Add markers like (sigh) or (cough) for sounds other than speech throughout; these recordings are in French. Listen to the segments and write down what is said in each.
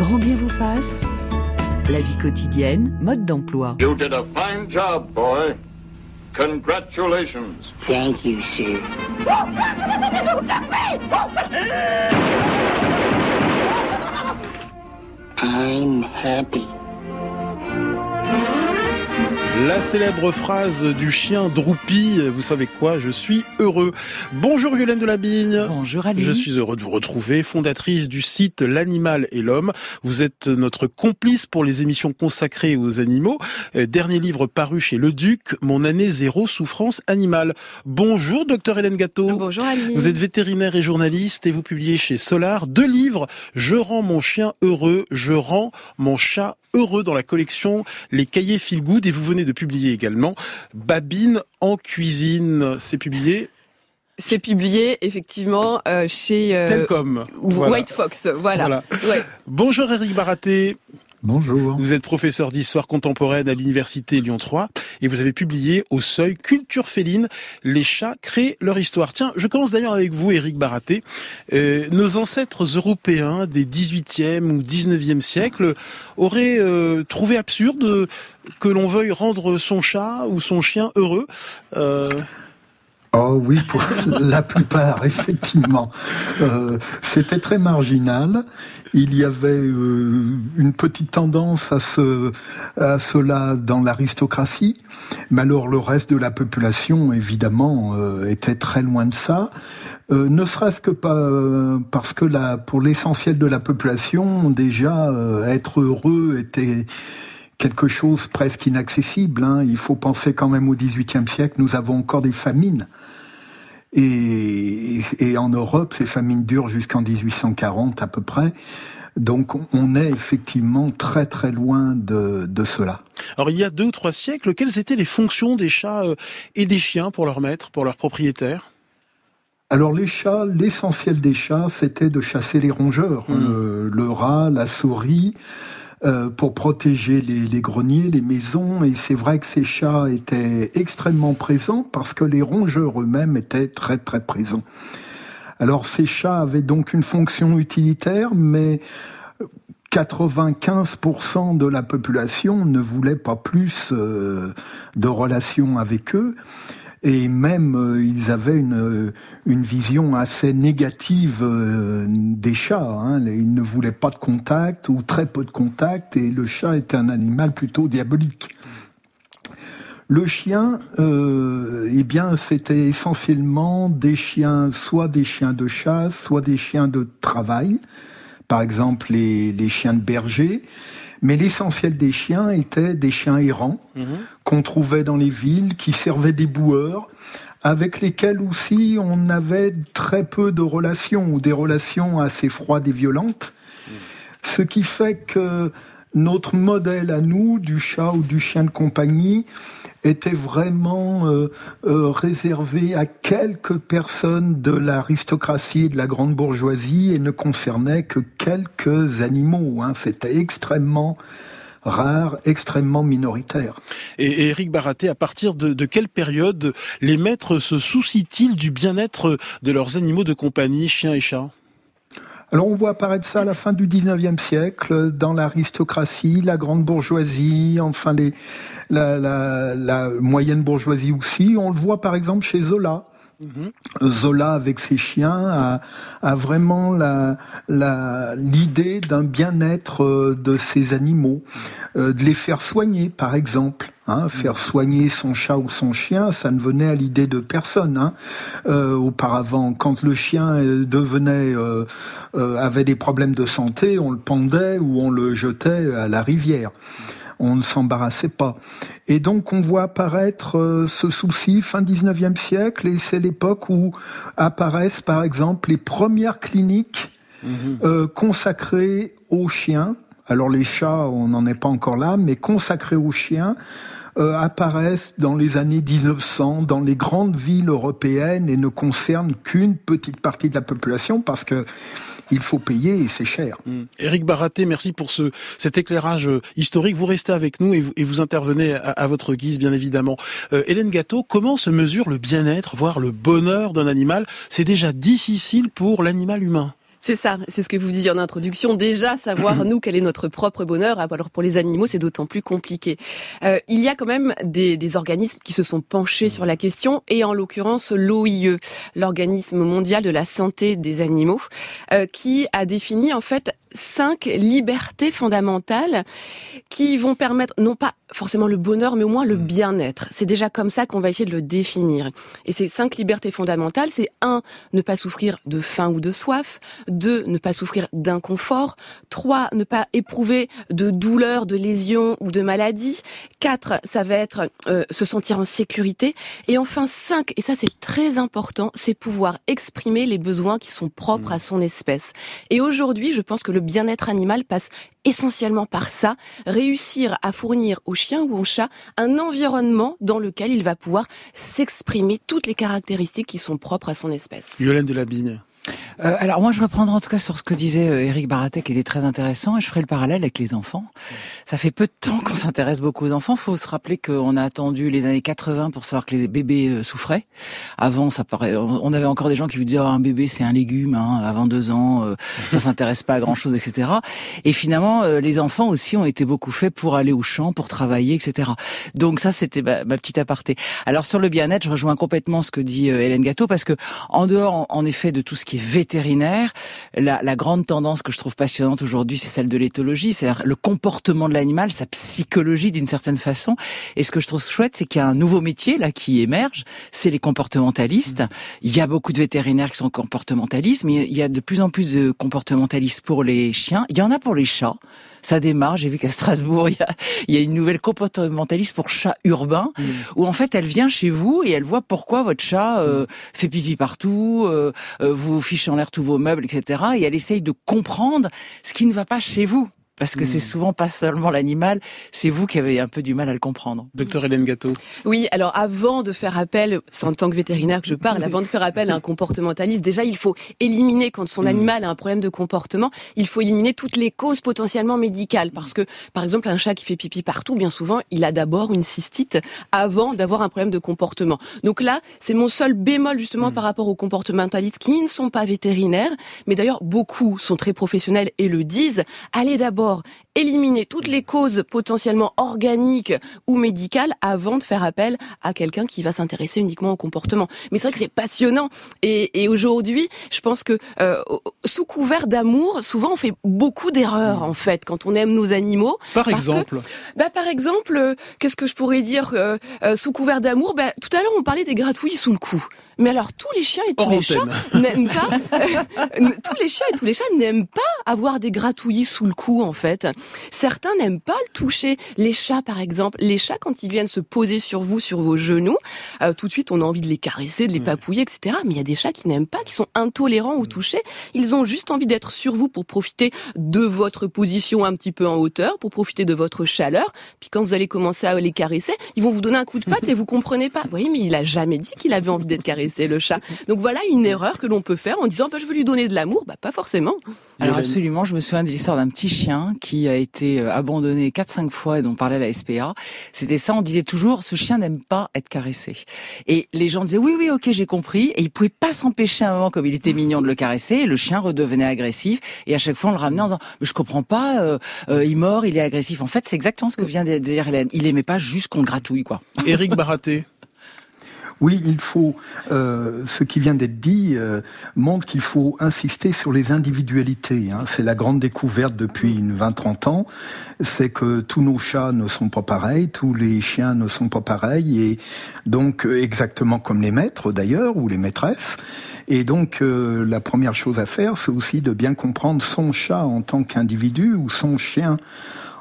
Grand bien vous fasse. La vie quotidienne, mode d'emploi. You did a fine job, boy. Congratulations. Thank you, sir. (laughs) I'm happy. La célèbre phrase du chien Droupi, vous savez quoi, je suis heureux. Bonjour Yolène de Labigne. Bonjour Ali. Je suis heureux de vous retrouver, fondatrice du site L'animal et l'homme. Vous êtes notre complice pour les émissions consacrées aux animaux. Euh, dernier livre paru chez Le Duc, Mon année zéro souffrance animale. Bonjour docteur Hélène Gâteau. Bonjour Ali. Vous êtes vétérinaire et journaliste et vous publiez chez Solar deux livres, Je rends mon chien heureux, Je rends mon chat heureux dans la collection Les Cahiers Feel Good et vous venez de publier également Babine en cuisine. C'est publié C'est publié effectivement euh, chez euh, Telcom. Voilà. White Fox. Voilà. Voilà. Ouais. Bonjour Eric Baraté. Bonjour. Vous êtes professeur d'histoire contemporaine à l'université Lyon 3 et vous avez publié au seuil Culture féline, les chats créent leur histoire. Tiens, je commence d'ailleurs avec vous Éric Baraté. Euh, nos ancêtres européens des 18e ou 19e siècle auraient euh, trouvé absurde que l'on veuille rendre son chat ou son chien heureux. Euh, Oh oui, pour (laughs) la plupart, effectivement. Euh, C'était très marginal. Il y avait euh, une petite tendance à, ce, à cela dans l'aristocratie, mais alors le reste de la population, évidemment, euh, était très loin de ça. Ne serait-ce que pas parce que pour l'essentiel de la population, déjà, être heureux était quelque chose presque inaccessible. Hein. Il faut penser quand même au XVIIIe siècle, nous avons encore des famines. Et, et en Europe, ces famines durent jusqu'en 1840 à peu près. Donc on est effectivement très très loin de, de cela. alors il y a deux ou trois siècles, quelles étaient les fonctions des chats euh, et des chiens pour leur maître, pour leur propriétaire? Alors les chats, l'essentiel des chats, c'était de chasser les rongeurs, Mm. le, le rat, la souris, euh, pour protéger les, greniers, les maisons. Et c'est vrai que ces chats étaient extrêmement présents parce que les rongeurs eux-mêmes étaient très très présents. Alors ces chats avaient donc une fonction utilitaire, mais 95% de la population ne voulait pas plus euh, de relations avec eux. Et même, euh, ils avaient une, une vision assez négative euh, des chats. Hein. Ils ne voulaient pas de contact ou très peu de contact, et le chat était un animal plutôt diabolique. Le chien, euh, eh bien, c'était essentiellement des chiens, soit des chiens de chasse, soit des chiens de travail. Par exemple, les chiens de berger. Mais l'essentiel des chiens étaient des chiens errants qu'on trouvait dans les villes, qui servaient des boueurs, avec lesquels aussi on avait très peu de relations ou des relations assez froides et violentes. Ce qui fait que notre modèle à nous, du chat ou du chien de compagnie, était vraiment euh, euh, réservé à quelques personnes de l'aristocratie et de la grande bourgeoisie et ne concernait que quelques animaux. Hein. C'était extrêmement rare, extrêmement minoritaire. Et, Eric Baraté, à partir de, de quelle période les maîtres se soucient-ils du bien-être de leurs animaux de compagnie, chiens et chats? Alors on voit apparaître ça à la fin du 19e siècle, dans l'aristocratie, la grande bourgeoisie, enfin les, la, la, la moyenne bourgeoisie aussi. On le voit par exemple chez Zola. Zola avec ses chiens a, a vraiment la la- l'idée d'un bien-être euh, de ces animaux, euh, de les faire soigner par exemple. Hein, faire soigner son chat ou son chien, ça ne venait à l'idée de personne. Hein. Euh, auparavant, quand le chien euh, devenait euh, euh, avait des problèmes de santé, on le pendait ou on le jetait à la rivière on ne s'embarrassait pas. Et donc on voit apparaître ce souci fin 19e siècle, et c'est l'époque où apparaissent par exemple les premières cliniques euh, consacrées aux chiens. Alors les chats, on n'en est pas encore là, mais consacrées aux chiens euh, apparaissent dans les années 1900 dans les grandes villes européennes et ne concernent qu'une petite partie de la population parce que il faut payer et c'est cher. Éric Baraté, merci pour ce cet éclairage euh, historique. Vous restez avec nous et vous, et vous intervenez à, à votre guise, bien évidemment. Euh, Hélène Gâteau, comment se mesure le bien-être, voire le bonheur d'un animal? C'est déjà difficile pour l'animal humain. C'est ça, c'est ce que vous disiez en introduction. Déjà, savoir (clears throat) nous quel est notre propre bonheur. Ah, alors pour les animaux, c'est d'autant plus compliqué. Euh, il y a quand même des, des, organismes qui se sont penchés sur la question, et en l'occurrence l'OIE, l'organisme mondial de la santé des animaux, euh, qui a défini en fait cinq libertés fondamentales qui vont permettre non pas forcément le bonheur, mais au moins le mm. bien-être. C'est déjà comme ça qu'on va essayer de le définir. Et ces cinq libertés fondamentales, c'est un, ne pas souffrir de faim ou de soif, deux, ne pas souffrir d'inconfort, trois, ne pas éprouver de douleur, de lésion ou de maladie, quatre, ça va être euh, se sentir en sécurité, et enfin cinq, et ça c'est très important, c'est pouvoir exprimer les besoins qui sont propres mm. à son espèce. Et aujourd'hui, je pense que le bien-être animal passe essentiellement par ça, réussir à fournir au chien ou au chat un environnement dans lequel il va pouvoir s'exprimer toutes les caractéristiques qui sont propres à son espèce. De. Euh, alors moi je reprendrai en tout cas sur ce que disait euh, Eric Baratek qui était très intéressant et je ferai le parallèle avec les enfants. Ça fait peu de temps qu'on s'intéresse beaucoup aux enfants. Faut se rappeler qu'on a attendu les années 80 pour savoir que les bébés euh, souffraient. Avant ça paraît, on avait encore des gens qui vous disaient oh, un bébé c'est un légume hein, avant deux ans, euh, ça s'intéresse pas à grand chose etc. Et finalement les enfants aussi ont été beaucoup faits pour aller au champ, pour travailler etc. Donc ça c'était ma, petite aparté. Alors sur le bien-être je rejoins complètement ce que dit Hélène Gâteau parce que en dehors en effet de tout ce qui est vétérinaire, la, la grande tendance que je trouve passionnante aujourd'hui, c'est celle de l'éthologie, c'est-à-dire le comportement de l'animal, sa psychologie d'une certaine façon. Et ce que je trouve chouette, c'est qu'il y a un nouveau métier là qui émerge, c'est les comportementalistes. Il y a beaucoup de vétérinaires qui sont comportementalistes, mais il y a de plus en plus de comportementalistes pour les chiens. Il y en a pour les chats ça démarre. J'ai vu qu'à Strasbourg, (laughs) il y, a, il y a, une nouvelle comportementaliste pour chat urbain, mmh. où en fait, elle vient chez vous et elle voit pourquoi votre chat euh, fait pipi partout, euh, euh, vous fiche en l'air tous vos meubles, etc. Et elle essaye de comprendre ce qui ne va pas chez vous parce que c'est hmm. souvent pas seulement l'animal, c'est vous qui avez un peu du mal à le comprendre. Docteur Hélène Gâteau. Oui, alors avant de faire appel, c'est en tant que vétérinaire que je parle, avant de faire appel à un comportementaliste, déjà il faut éliminer quand son hmm. animal a un problème de comportement, il faut éliminer toutes les causes potentiellement médicales parce que par exemple un chat qui fait pipi partout, bien souvent, il a d'abord une cystite avant d'avoir un problème de comportement. Donc là, c'est mon seul bémol justement hmm. par rapport aux comportementalistes qui ne sont pas vétérinaires, mais d'ailleurs beaucoup sont très professionnels et le disent. Allez d'abord mort éliminer toutes les causes potentiellement organiques ou médicales avant de faire appel à quelqu'un qui va s'intéresser uniquement au comportement. Mais c'est vrai que c'est passionnant. Et, aujourd'hui, je pense que euh, sous couvert d'amour, souvent on fait beaucoup d'erreurs en fait quand on aime nos animaux. Par exemple. bah par exemple, euh, qu'est-ce que je pourrais dire euh, sous couvert d'amour? Bah, Tout à l'heure on parlait des gratouilles sous le cou. Mais alors tous les chiens et tous les chats n'aiment pas (laughs) tous les chiens et tous les chats n'aiment pas avoir des gratouillis sous le cou en fait. Certains n'aiment pas le toucher. Les chats par exemple, les chats quand ils viennent se poser sur vous sur vos genoux, euh, tout de suite on a envie de les caresser, de les papouiller etc. Mais il y a des chats qui n'aiment pas, qui sont intolérants au toucher. Ils ont juste envie d'être sur vous pour profiter de votre position un petit peu en hauteur, pour profiter de votre chaleur. Puis quand vous allez commencer à les caresser, ils vont vous donner un coup de patte et vous comprenez pas. Oui, mais il a jamais dit qu'il avait envie d'être caressé le chat. Donc voilà une erreur que l'on peut faire en disant bah, je veux lui donner de l'amour, bah pas forcément. Alors absolument, je me souviens de l'histoire d'un petit chien qui a été euh, abandonné 4-5 fois et dont parlait la SPA. C'était ça, on disait toujours ce chien n'aime pas être caressé. Et les gens disaient oui oui ok j'ai compris et il pouvait pas s'empêcher un moment comme il était mignon de le caresser et le chien redevenait agressif et à chaque fois on le ramenait en disant mais je comprends pas, euh, euh, il mord, il est agressif. En fait c'est exactement ce que vient de dire Hélène. Il aimait pas juste qu'on le gratouille quoi. Éric Baraté. Oui, il faut. Euh, ce qui vient d'être dit euh, montre qu'il faut insister sur les individualités. Hein. C'est la grande découverte depuis une 20-30 ans. C'est que tous nos chats ne sont pas pareils, tous les chiens ne sont pas pareils, et donc euh, exactement comme les maîtres d'ailleurs ou les maîtresses. Et donc la première chose à faire, c'est aussi de bien comprendre son chat en tant qu'individu ou son chien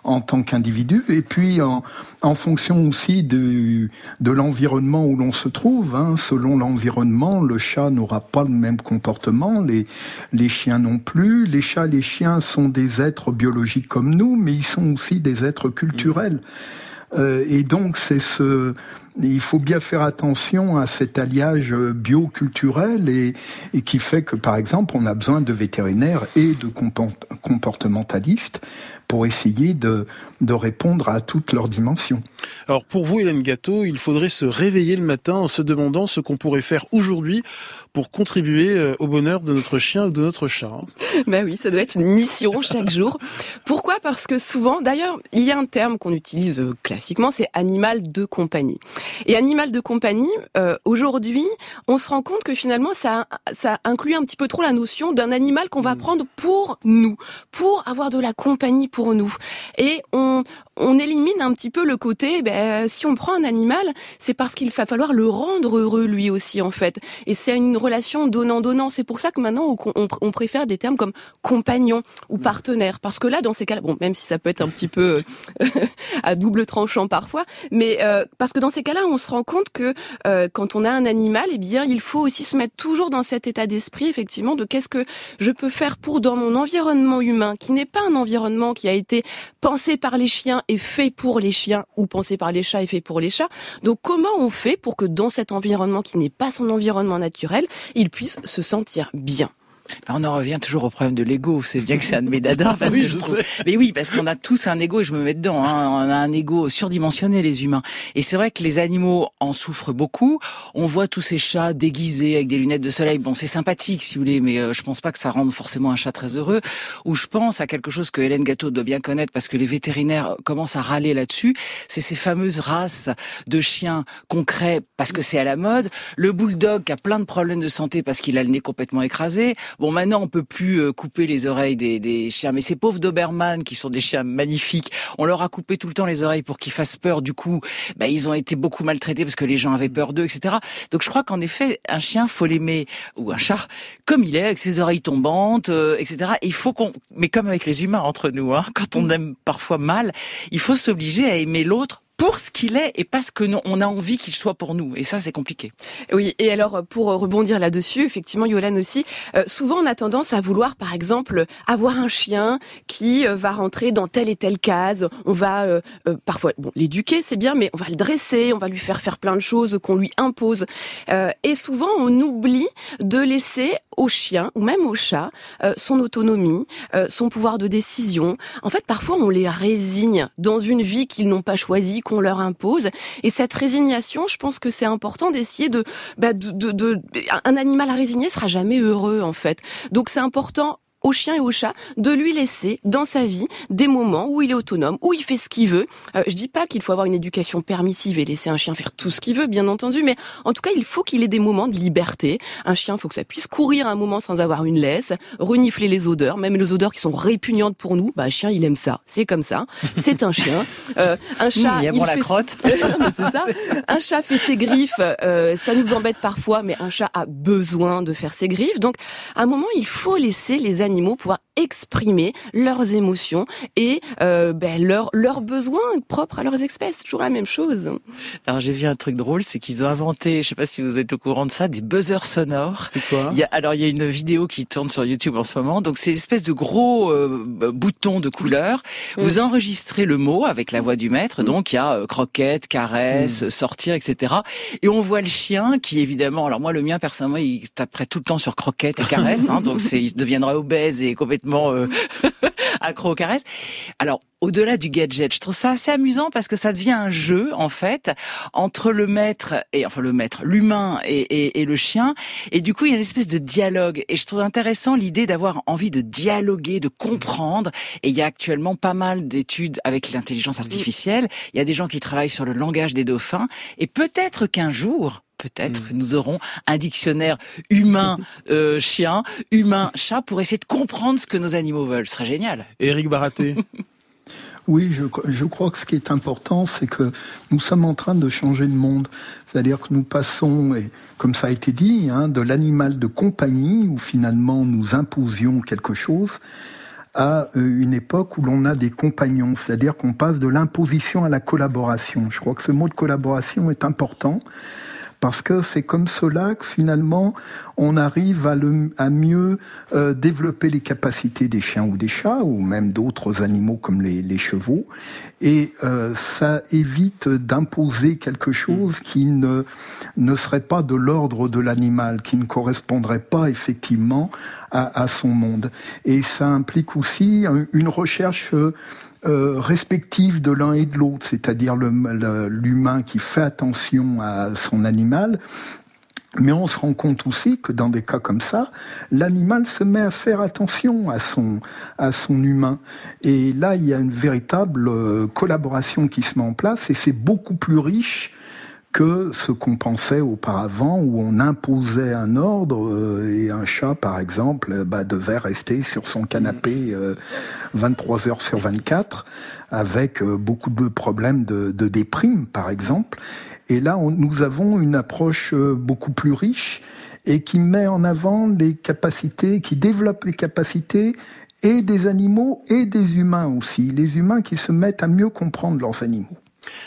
en tant qu'individu, et puis en, en, fonction aussi de, de l'environnement où l'on se trouve. Hein. Selon l'environnement, le chat n'aura pas le même comportement, les, les chiens non plus. Les chats, les chiens sont des êtres biologiques comme nous, mais ils sont aussi des êtres culturels. Euh, et donc c'est ce, il faut bien faire attention à cet alliage bioculturel et, et, qui fait que par exemple on a besoin de vétérinaires et de comportementalistes pour essayer de, de répondre à toutes leurs dimensions. Alors pour vous, Hélène Gâteau, il faudrait se réveiller le matin en se demandant ce qu'on pourrait faire aujourd'hui pour contribuer euh, au bonheur de notre chien ou de notre chat. (laughs) Ben oui, ça doit être une mission chaque jour. Pourquoi? Parce que souvent, d'ailleurs, il y a un terme qu'on utilise euh, classiquement, c'est animal de compagnie. Et animal de compagnie, euh, aujourd'hui, on se rend compte que finalement, ça, ça inclut un petit peu trop la notion d'un animal qu'on va mm. prendre pour nous, pour avoir de la compagnie pour nous. Et on, on élimine un petit peu le côté, ben, si on prend un animal, c'est parce qu'il va falloir le rendre heureux lui aussi en fait. Et c'est une relation donnant-donnant. C'est pour ça que maintenant on, on, préfère des termes comme compagnon ou mm. partenaire, parce que là, dans ces cas-là, bon, même si ça peut être un petit peu euh, (laughs) à double tranchant parfois, mais euh, parce que dans ces cas-là, on se rend compte que euh, quand on a un animal, eh bien, il faut aussi se mettre toujours dans cet état d'esprit, effectivement, de qu'est-ce que je peux faire pour dans mon environnement humain, qui n'est pas un environnement qui a été pensé par les chiens est fait pour les chiens ou pensé par les chats est fait pour les chats. Donc comment on fait pour que dans cet environnement qui n'est pas son environnement naturel, il puisse se sentir bien on en revient toujours au problème de l'ego. C'est bien que c'est un de mes dadas parce (laughs) que je, Mais oui, parce qu'on a tous un ego et je me mets dedans. Hein. On a un ego surdimensionné les humains. Et c'est vrai que les animaux en souffrent beaucoup. On voit tous ces chats déguisés avec des lunettes de soleil. Bon, c'est sympathique si vous voulez, mais euh, je pense pas que ça rende forcément un chat très heureux. Ou je pense à quelque chose que Hélène Gâteau doit bien connaître parce que les vétérinaires commencent à râler là-dessus. C'est ces fameuses races de chiens concrets parce que c'est à la mode. Le bulldog qui a plein de problèmes de santé parce qu'il a le nez complètement écrasé. Bon, maintenant, on peut plus euh, couper les oreilles des, chiens, mais ces pauvres Doberman, qui sont des chiens magnifiques, on leur a coupé tout le temps les oreilles pour qu'ils fassent peur. Du coup, bah, ils ont été beaucoup maltraités parce que les gens avaient peur d'eux, etc. Donc, je crois qu'en effet, un chien, faut l'aimer, ou un chat, comme il est, avec ses oreilles tombantes, euh, etc. il faut qu'on, mais comme avec les humains entre nous, hein, quand on aime parfois mal, il faut s'obliger à aimer l'autre pour ce qu'il est et parce que on a envie qu'il soit pour nous. Et ça, c'est compliqué. Oui. Et alors, pour rebondir là-dessus, effectivement, Yolan aussi, euh, souvent on a tendance à vouloir, par exemple, avoir un chien qui euh, va rentrer dans telle et telle case. On va euh, parfois, bon, l'éduquer, c'est bien, mais on va le dresser, on va lui faire faire plein de choses qu'on lui impose. et souvent, on oublie de laisser au chien ou même au chat son autonomie, son pouvoir de décision. En fait, parfois, on les résigne dans une vie qu'ils n'ont pas choisie qu'on leur impose. Et cette résignation, je pense que c'est important d'essayer de, bah, de, de, de, un animal à résigner sera jamais heureux en fait. Donc c'est important au chien et au chat de lui laisser dans sa vie des moments où il est autonome, où il fait ce qu'il veut. Euh, je dis pas qu'il faut avoir une éducation permissive et laisser un chien faire tout ce qu'il veut, bien entendu, mais en tout cas, il faut qu'il ait des moments de liberté. Un chien, il faut que ça puisse courir un moment sans avoir une laisse, renifler les odeurs, même les odeurs qui sont répugnantes pour nous. Bah, un chien, il aime ça. C'est comme ça. C'est un chien. Euh, un chat, il, la crotte. (laughs) c'est ça. Un chat fait ses griffes. Euh, ça nous embête parfois, mais un chat a besoin de faire ses griffes. Donc, à un moment, il faut laisser les animaux pouvoir exprimer leurs émotions et euh, ben, leurs leurs besoins propres à leurs espèces. Toujours la même chose. Alors j'ai vu un truc drôle, c'est qu'ils ont inventé, je sais pas si vous êtes au courant de ça, des buzzers sonores. C'est quoi? Il y a, Alors il y a une vidéo qui tourne sur YouTube en ce moment. Donc c'est une espèce de gros euh, boutons de couleur. Vous enregistrez le mot avec la voix du maître. Donc il y a euh, croquette, caresse, mm. sortir, etc. Et on voit le chien qui évidemment, alors moi le mien personnellement, il taperait tout le temps sur croquette et caresse. hein, (laughs) donc c'est, il deviendra obèse et complètement euh, (laughs) accro aux caresses. Alors, au-delà du gadget, je trouve ça assez amusant parce que ça devient un jeu en fait entre le maître et enfin le maître, l'humain et, le chien. Et du coup, il y a une espèce de dialogue. Et je trouve intéressant l'idée d'avoir envie de dialoguer, de comprendre. Et il y a actuellement pas mal d'études avec l'intelligence artificielle. Il y a des gens qui travaillent sur le langage des dauphins. Et peut-être qu'un jour, peut-être que mm. nous aurons un dictionnaire humain (laughs) euh, chien, humain chat pour essayer de comprendre ce que nos animaux veulent. Ce serait génial. Éric Baraté. (laughs) Oui, je, je, crois que ce qui est important, c'est que nous sommes en train de changer le monde. C'est-à-dire que nous passons, et comme ça a été dit, hein, de l'animal de compagnie, où finalement nous imposions quelque chose, à euh, une époque où l'on a des compagnons, c'est-à-dire qu'on passe de l'imposition à la collaboration. Je crois que ce mot de collaboration est important parce que c'est comme cela que finalement on arrive à, le, à mieux euh, développer les capacités des chiens ou des chats ou même d'autres animaux comme les, les chevaux. Et euh, ça évite d'imposer quelque chose qui ne ne serait pas de l'ordre de l'animal, qui ne correspondrait pas effectivement à, à, son monde. Et ça implique aussi une recherche euh, de l'un et de l'autre, c'est-à-dire l'humain qui fait attention à son animal mais on se rend compte aussi que dans des cas comme ça, l'animal se met à faire attention à son, à son humain. Et là, il y a une véritable euh, collaboration qui se met en place et c'est beaucoup plus riche que ce qu'on pensait auparavant où on imposait un ordre euh, et un chat par exemple euh, bah, devait rester sur son canapé 23 heures sur 24 avec beaucoup de problèmes de, de déprime par exemple et là, nous avons une approche euh, beaucoup plus riche et qui met en avant les capacités, qui développe les capacités et des animaux et des humains aussi. Les humains qui se mettent à mieux comprendre leurs animaux.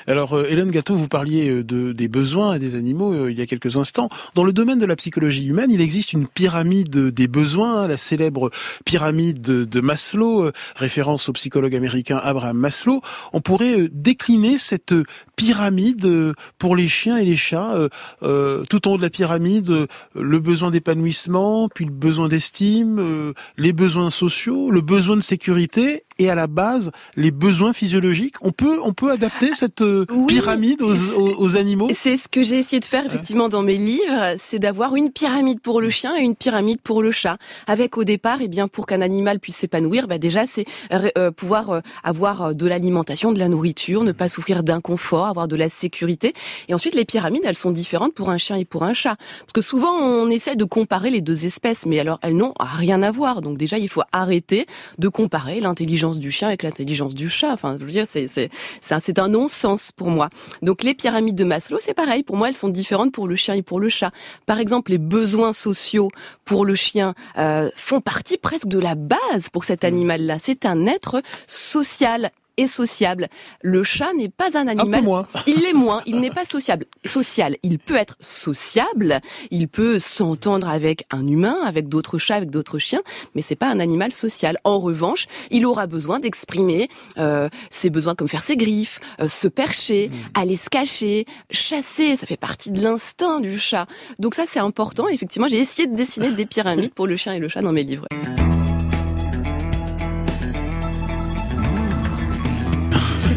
Alors, euh, Hélène Gâteau, vous parliez euh, de, des besoins des animaux euh, il y a quelques instants. Dans le domaine de la psychologie humaine, il existe une pyramide des besoins, la célèbre pyramide de, Maslow, référence au psychologue américain Abraham Maslow. On pourrait décliner cette pyramide pour les chiens et les chats. tout en haut de la pyramide, le besoin d'épanouissement, puis le besoin d'estime, les besoins sociaux, le besoin de sécurité et à la base les besoins physiologiques. On peut, on peut adapter cette euh, pyramide aux, aux, animaux? C'est ce que j'ai essayé de faire effectivement dans mes livres, c'est d'avoir une pyramide pour le chien et une pyramide pour le chat. Avec au départ, et eh bien pour qu'un animal puisse s'épanouir, bah déjà c'est euh, pouvoir euh, avoir de l'alimentation, de la nourriture, ne pas souffrir d'inconfort, avoir de la sécurité. Et ensuite, les pyramides, elles sont différentes pour un chien et pour un chat, parce que souvent on essaie de comparer les deux espèces, mais alors elles n'ont rien à voir. Donc déjà, il faut arrêter de comparer l'intelligence du chien avec l'intelligence du chat. Enfin, je veux dire, c'est c'est c'est un non-sens pour moi. Donc les pyramides de Maslow, c'est pareil. Pour moi, elles sont différentes pour le chien et pour le chat. Par exemple, les besoins sociaux pour le chien euh, font partie presque de la base pour cet mmh. animal-là. C'est un être social et sociable. Le chat n'est pas un animal. Il l'est moins. Il n'est pas sociable. Social. Il peut être sociable. Il peut s'entendre avec un humain, avec d'autres chats, avec d'autres chiens, mais c'est pas un animal social. En revanche, il aura besoin d'exprimer euh, ses besoins comme faire ses griffes, euh, se percher, mmh. aller se cacher, chasser. Ça fait partie de l'instinct du chat. Donc ça, c'est important. Effectivement, j'ai essayé de dessiner des pyramides pour le chien et le chat dans mes livres.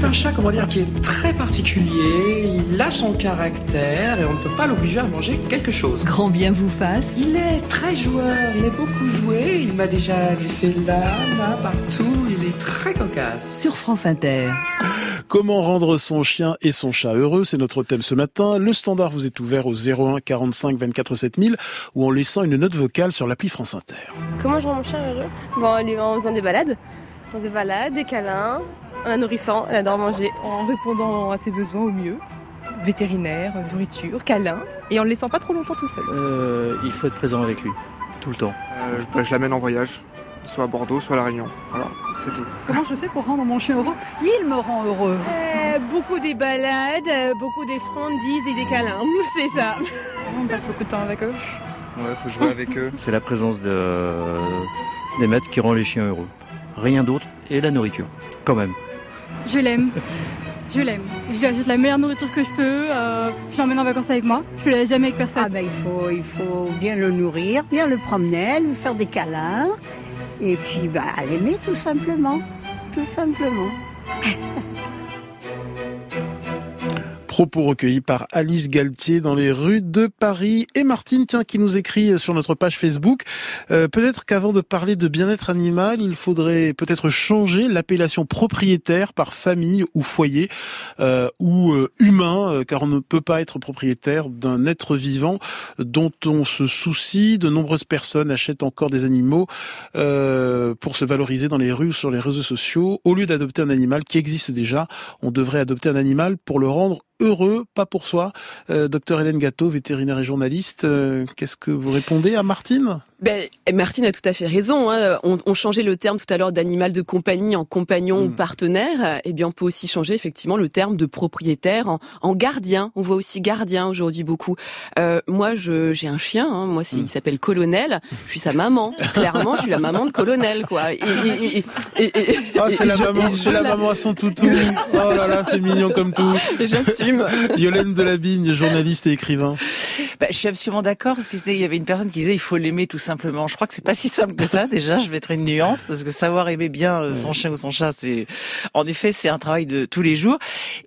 Un chat, comment dire, qui est très particulier. Il a son caractère et on ne peut pas l'obliger à manger quelque chose. Grand bien vous fasse. Il est très joueur, il est beaucoup joué. Il m'a déjà griffé là, là, partout. Il est très cocasse. Sur France Inter. Comment rendre son chien et son chat heureux C'est notre thème ce matin. Le standard vous est ouvert au 01 45 24 7000 ou en laissant une note vocale sur l'appli France Inter. Comment je rends mon chien heureux? Bon, en faisant des balades. Des balades, des câlins, en la nourrissant, elle adore manger. En répondant à ses besoins au mieux, vétérinaire, nourriture, câlin, et en le laissant pas trop longtemps tout seul. Euh, il faut être présent avec lui, tout le temps. Euh, bah, je l'amène en voyage, soit à Bordeaux, soit à La Réunion. Voilà, c'est tout. Comment je fais pour rendre mon chien heureux? Il me rend heureux. Euh, beaucoup des balades, beaucoup des frondises et des câlins, (laughs) c'est ça. On passe beaucoup de temps avec eux. Ouais, faut jouer avec eux. C'est la présence de... des maîtres qui rend les chiens heureux. Rien d'autre, et la nourriture, quand même. Je l'aime. Je l'aime. Je lui achète la meilleure nourriture que je peux. Euh, je l'emmène en vacances avec moi. Je ne laisse jamais avec personne. Ah ben, il, faut, il faut bien le nourrir, bien le promener, lui faire des câlins. Et puis bah, l'aimer tout simplement. Tout simplement. (laughs) Propos recueillis par Alice Galtier dans les rues de Paris. Et Martine, tiens, qui nous écrit sur notre page Facebook. Euh, peut-être qu'avant de parler de bien-être animal, il faudrait peut-être changer l'appellation propriétaire par famille ou foyer euh, ou euh, humain, car on ne peut pas être propriétaire d'un être vivant dont on se soucie. De nombreuses personnes achètent encore des animaux pour se valoriser dans les rues ou sur les réseaux sociaux. Au lieu d'adopter un animal qui existe déjà, on devrait adopter un animal pour le rendre heureux, pas pour soi. Euh, docteur Hélène Gâteau, vétérinaire et journaliste, euh, qu'est-ce que vous répondez à Martine? Ben, Martine a tout à fait raison. Hein. On, on, changeait le terme tout à l'heure d'animal de compagnie en compagnon ou hmm. partenaire. Eh bien, on peut aussi changer effectivement le terme de propriétaire en, en gardien. On voit aussi gardien aujourd'hui beaucoup. Euh, moi, j'ai un chien. Hein. Moi, il hmm. s'appelle Colonel. Je suis sa maman. Clairement, je suis la maman de Colonel, quoi. Et, et, et, ah, c'est la maman, c'est la maman à son toutou. Oh là là, c'est mignon comme tout. (laughs) J'assume. Yolène Delabigne, journaliste et écrivain. Bah, je suis absolument d'accord. Si il y avait une personne qui disait il faut l'aimer tout simplement, je crois que c'est pas si simple que ça. (laughs) Déjà, je mettrais une nuance parce que savoir aimer bien euh, son chien ou son chat, c'est en effet c'est un travail de tous les jours.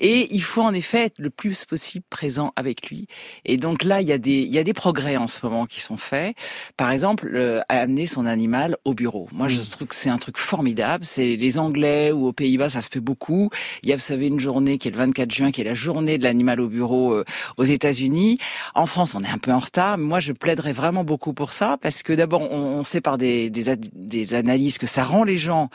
Et il faut en effet être le plus possible présent avec lui. Et donc là, il y a des il y a des progrès en ce moment qui sont faits. Par exemple, euh, amener son animal au bureau. Moi, je trouve que c'est un truc formidable. C'est les Anglais ou aux Pays-Bas, ça se fait beaucoup. Il y a, vous savez, une journée qui est le 24 juin, qui est la journée de l'animal au bureau euh, aux États-Unis. En France, on est un peu en retard. Moi, je plaiderais vraiment beaucoup pour ça parce que d'abord, on, sait par des, des, des, analyses que ça rend les gens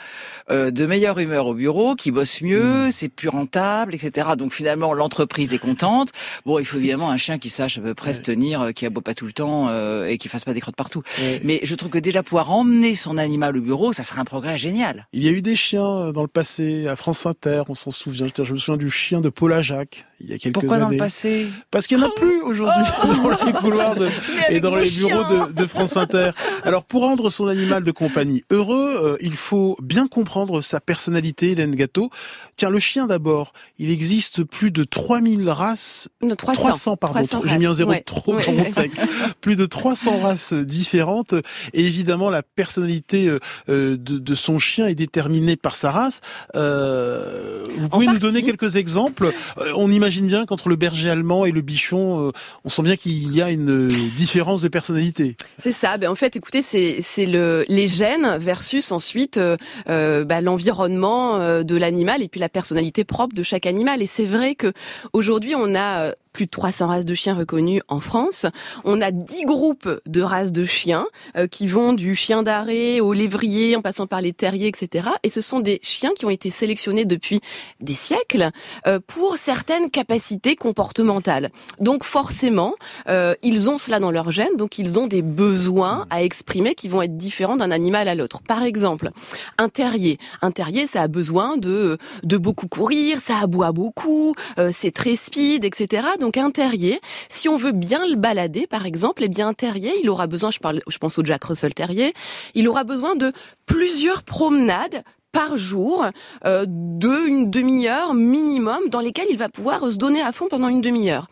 euh, de meilleure humeur au bureau, qui bossent mieux, mmh. c'est plus rentable, etc. Donc finalement, l'entreprise est contente. Bon, il faut évidemment un chien qui sache à peu près se tenir, euh, qui aboie pas tout le temps euh, et qui fasse pas des crottes partout. Mais je trouve que déjà pouvoir emmener son animal au bureau, ça serait un progrès génial. Il y a eu des chiens dans le passé à France Inter, on s'en souvient. Je me souviens du chien de Paula Jacques il y a quelques Pourquoi années. dans le passé Parce qu'il n'y en a plus aujourd'hui oh (laughs) dans les couloirs de, et dans les bureaux de, de, France Inter. Alors pour rendre son animal de compagnie heureux, euh, il faut bien comprendre sa personnalité, Hélène Gâteau. Tiens, le chien d'abord, il existe plus de 3000 races... Non, 300. 300 pardon. J'ai mis un zéro trop dans mon texte. (laughs) plus de 300 races différentes. Et évidemment, la personnalité euh, euh, de, de, son chien est déterminée par sa race. Euh, vous pouvez nous donner quelques exemples On imagine imagine bien qu'entre le berger allemand et le bichon, euh, on sent bien qu'il y a une différence de personnalité. C'est ça. Ben en fait, écoutez, c'est le les gènes versus ensuite euh, euh bah, l'environnement euh, de l'animal et puis la personnalité propre de chaque animal. Et c'est vrai que aujourd'hui, on a plus de 300 races de chiens reconnues en France. On a 10 groupes de races de chiens euh, qui vont du chien d'arrêt au lévrier en passant par les terriers, etc. Et ce sont des chiens qui ont été sélectionnés depuis des siècles euh, pour certaines capacités comportementales. Donc forcément, euh, ils ont cela dans leur gène, donc ils ont des besoins à exprimer qui vont être différents d'un animal à l'autre. Par exemple, un terrier. Un terrier, ça a besoin de, de beaucoup courir, ça aboie beaucoup, c'est très speed, etc. Donc un terrier, si on veut bien le balader, par exemple, eh bien un terrier, il aura besoin, je je pense au Jack Russell Terrier, il aura besoin de plusieurs promenades par jour euh, de une demi-heure minimum dans lesquelles il va pouvoir se donner à fond pendant une demi-heure.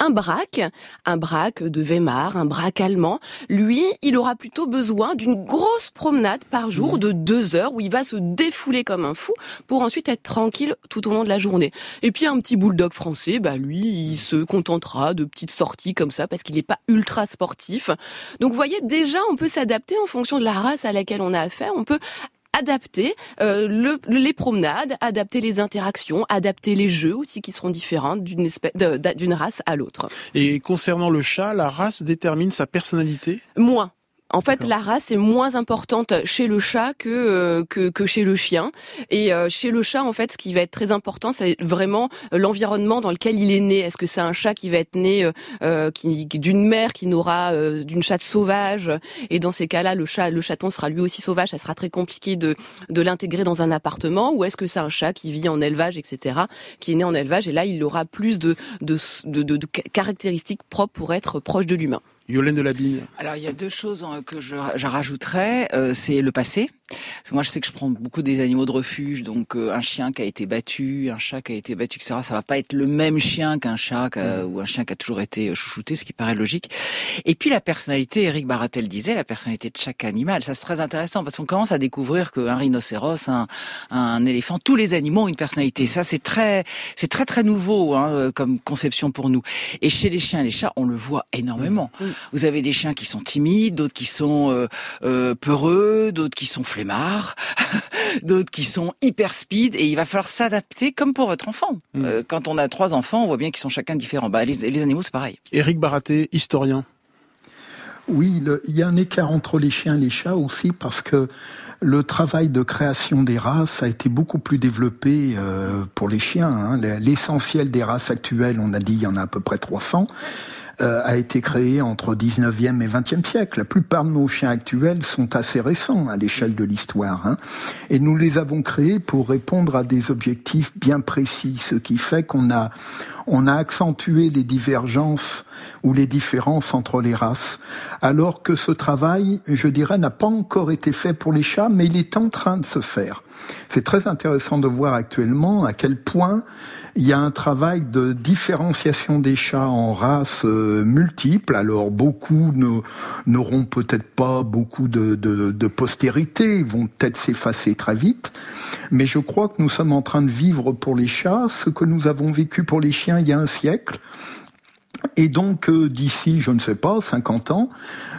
Un braque, un braque de Weimar, un braque allemand, lui, il aura plutôt besoin d'une grosse promenade par jour mmh. de deux heures où il va se défouler comme un fou pour ensuite être tranquille tout au long de la journée. Et puis un petit bulldog français, bah lui, il se contentera de petites sorties comme ça parce qu'il n'est pas ultra sportif. Donc vous voyez, déjà, on peut s'adapter en fonction de la race à laquelle on a affaire. On peut adapter euh, le, les promenades, adapter les interactions, adapter les jeux aussi qui seront différents d'une espèce d'une race à l'autre. Et concernant le chat, la race détermine sa personnalité? Moins. En fait, la race est moins importante chez le chat que euh, que, que, chez le chien. Et euh, chez le chat, en fait, ce qui va être très important, c'est vraiment l'environnement dans lequel il est né. Est-ce que c'est un chat qui va être né euh, qui, d'une mère qui n'aura d'une chatte sauvage? Et dans ces cas-là, le chat, le chaton sera lui aussi sauvage. Ça sera très compliqué de de l'intégrer dans un appartement. Ou est-ce que c'est un chat qui vit en élevage, etc., qui est né en élevage? Et là, il aura plus de de, de, de, de caractéristiques propres pour être proche de l'humain. Yolène de la Alors il y a deux choses que je, je rajouterais, euh, c'est le passé. moi je sais que je prends beaucoup des animaux de refuge, donc euh, un chien qui a été battu, un chat qui a été battu, etc. Ça va pas être le même chien qu'un chat mm. ou un chien qui a toujours été chouchouté, ce qui paraît logique. Et puis la personnalité, Eric Baratel disait, la personnalité de chaque animal, ça c'est très intéressant parce qu'on commence à découvrir qu'un rhinocéros, un, un éléphant, tous les animaux ont une personnalité. Ça c'est très, c'est très très nouveau hein, comme conception pour nous. Et chez les chiens et les chats, on le voit énormément. Mm. Vous avez des chiens qui sont timides, d'autres qui sont euh, euh, peureux, d'autres qui sont flemmards, (laughs) d'autres qui sont hyper speed, et il va falloir s'adapter comme pour votre enfant. Mm. Euh, quand on a trois enfants, on voit bien qu'ils sont chacun différents. Bah, les, les animaux, c'est pareil. Éric Baraté, historien. Oui, il y a un écart entre les chiens et les chats aussi parce que le travail de création des races a été beaucoup plus développé euh, pour les chiens. Hein. L'essentiel des races actuelles, on a dit, il y en a à peu près 300. Euh, a été créé entre 19e et 20e siècle. La plupart de nos chiens actuels sont assez récents à l'échelle de l'histoire. Hein. Et nous les avons créés pour répondre à des objectifs bien précis, ce qui fait qu'on a on a accentué les divergences ou les différences entre les races, alors que ce travail, je dirais, n'a pas encore été fait pour les chats, mais il est en train de se faire. C'est très intéressant de voir actuellement à quel point il y a un travail de différenciation des chats en races Alors beaucoup n'auront peut-être pas beaucoup de, postérité, vont peut-être s'effacer très vite. Mais je crois que nous sommes en train de vivre pour les chats ce que nous avons vécu pour les chiens il y a un siècle. Et donc, euh, d'ici, je ne sais pas, 50 ans,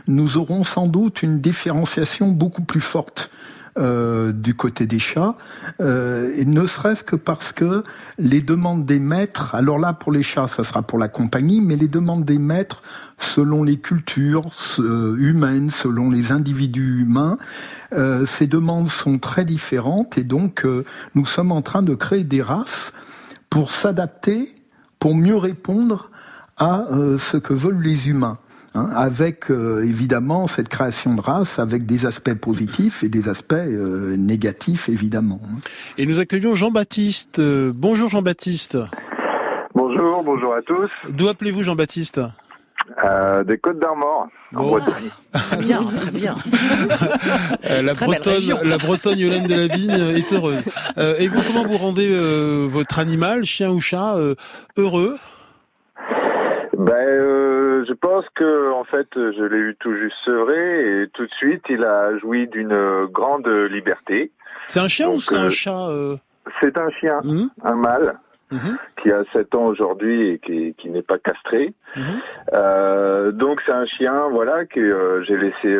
nous aurons sans doute une différenciation beaucoup plus forte euh, du côté des chats, euh, ne serait-ce que parce que les demandes des maîtres, alors là pour les chats ça sera pour la compagnie, mais les demandes des maîtres selon les cultures euh, humaines, selon les individus humains, ces demandes sont très différentes et donc nous sommes en train de créer des races pour s'adapter, pour mieux répondre à ce que veulent les humains. Hein, avec euh, évidemment cette création de race, avec des aspects positifs et des aspects euh, négatifs évidemment. Hein. Et nous accueillons Jean-Baptiste. Euh, bonjour Jean-Baptiste. Bonjour, bonjour à tous. D'où appelez-vous Jean-Baptiste? Des Côtes d'Armor, en Très bien, très bien. (laughs) la, Bretonne, la Bretonne Yolande de la Vigne est heureuse. et vous, comment vous rendez votre animal, chien ou chat, heureux? Ben, je pense que en fait, je l'ai eu tout juste sevré et tout de suite, il a joui d'une grande liberté. C'est un chien ou c'est un euh, chat euh C'est un chien, mhm. un mâle. Mhm. qui a 7 ans aujourd'hui et qui, qui n'est pas castré. Mhm. Euh, donc c'est un chien, voilà, que j'ai laissé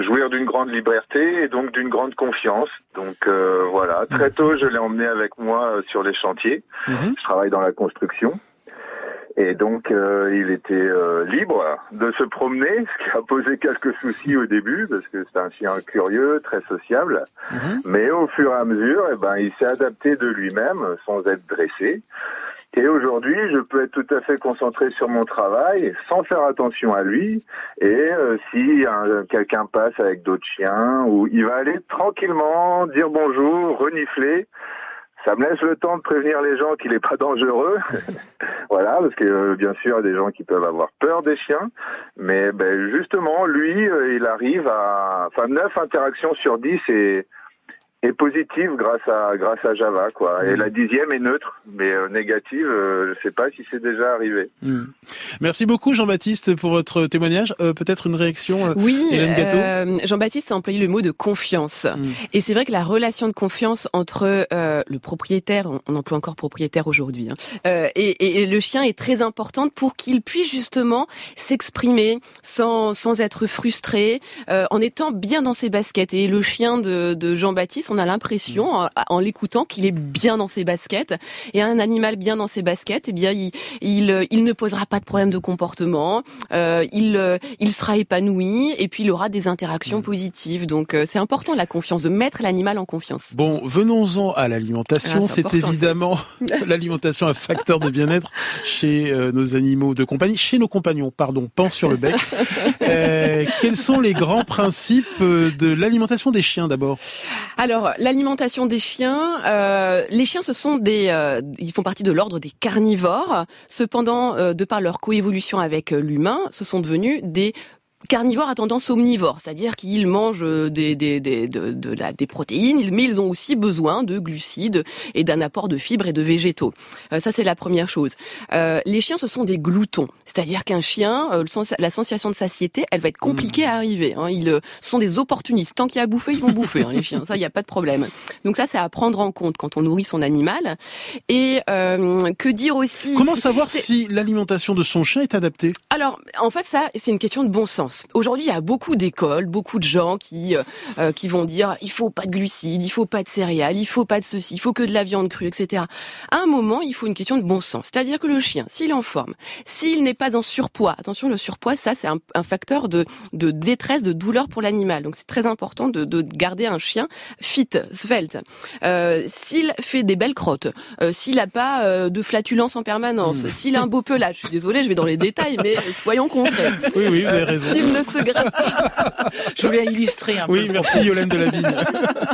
jouir d'une grande liberté et donc d'une grande confiance. Donc voilà, très tôt je l'ai emmené avec moi sur les chantiers. Je travaille dans la construction. Et donc, euh, il était euh, libre de se promener, (laughs) ce qui a posé quelques soucis au début, parce que c'est un chien curieux, très sociable. Mhm. Mais au fur et à mesure, eh ben, il s'est adapté de lui-même, sans être dressé. Et aujourd'hui, je peux être tout à fait concentré sur mon travail, sans faire attention à lui. Et euh, si quelqu'un passe avec d'autres chiens, ou il va aller tranquillement dire bonjour, renifler, ça me laisse le temps de prévenir les gens qu'il n'est pas dangereux. (laughs) voilà, parce que euh, bien sûr, il y a des gens qui peuvent avoir peur des chiens. Mais ben, justement, lui, euh, il arrive à... Enfin, 9 interactions sur 10 et est positive grâce à grâce à Java quoi et mm. la dixième est neutre mais euh, négative euh, je sais pas si c'est déjà arrivé mm. merci beaucoup Jean-Baptiste pour votre témoignage euh, peut-être une réaction oui Jean-Baptiste a employé le mot de confiance mm. et c'est vrai que la relation de confiance entre le propriétaire on, emploie encore propriétaire aujourd'hui hein, et, et, le chien est très importante pour qu'il puisse justement s'exprimer sans sans être frustré en étant bien dans ses baskets et le chien de, de Jean-Baptiste on a l'impression, mm. en, l'écoutant, qu'il est bien dans ses baskets. Et un animal bien dans ses baskets, eh bien, il, il, il ne posera pas de problème de comportement. Euh, il, euh, il sera épanoui et puis il aura des interactions mm. positives. Donc, euh, c'est important la confiance, de mettre l'animal en confiance. Bon, venons-en à l'alimentation. Ah, c'est évidemment (laughs) l'alimentation un facteur de bien-être chez nos animaux de compagnie, chez nos compagnons, pardon, pense sur le bec. (laughs) quels sont les grands principes de l'alimentation des chiens d'abord? Alors, alors, l'alimentation des chiens, euh, les chiens, ce sont des, euh, ils font partie de l'ordre des carnivores. Cependant, euh, de par leur coévolution avec l'humain, ce sont devenus des carnivores à tendance omnivore, c'est-à-dire qu'ils mangent euh, des, des, des, de, de la, des protéines, mais ils ont aussi besoin de glucides et d'un apport de fibres et de végétaux. Euh, ça, c'est la première chose. Euh, les chiens, ce sont des gloutons, c'est-à-dire qu'un chien, euh, la sensation de satiété, elle va être compliquée à arriver. Hein. Ils sont des opportunistes. Tant qu'il y a à bouffer, ils vont bouffer, hein, les chiens. Ça, il n'y a pas de problème. Donc ça, c'est à prendre en compte quand on nourrit son animal. Et que dire aussi Comment savoir si l'alimentation de son chien est adaptée? Alors, en fait, ça, c'est une question de bon sens. Aujourd'hui, il y a beaucoup d'écoles, beaucoup de gens qui euh, euh, qui vont dire il faut pas de glucides, il faut pas de céréales, il faut pas de ceci, il faut que de la viande crue, etc. À un moment, il faut une question de bon sens, c'est-à-dire que le chien, s'il est en forme, s'il n'est pas en surpoids, attention, le surpoids, ça c'est un, un, facteur de de détresse, de douleur pour l'animal. Donc c'est très important de, de, garder un chien fit, svelte. Euh, s'il fait des belles crottes, euh, s'il a pas euh, de flatulence en permanence, hmm. s'il a un beau pelage, je suis désolée, je vais dans les détails, mais soyons concrets. Oui, oui, vous avez raison qu'il ne se gratte pas. Je voulais illustrer un peu. Oui, merci Yolène de la Vigne.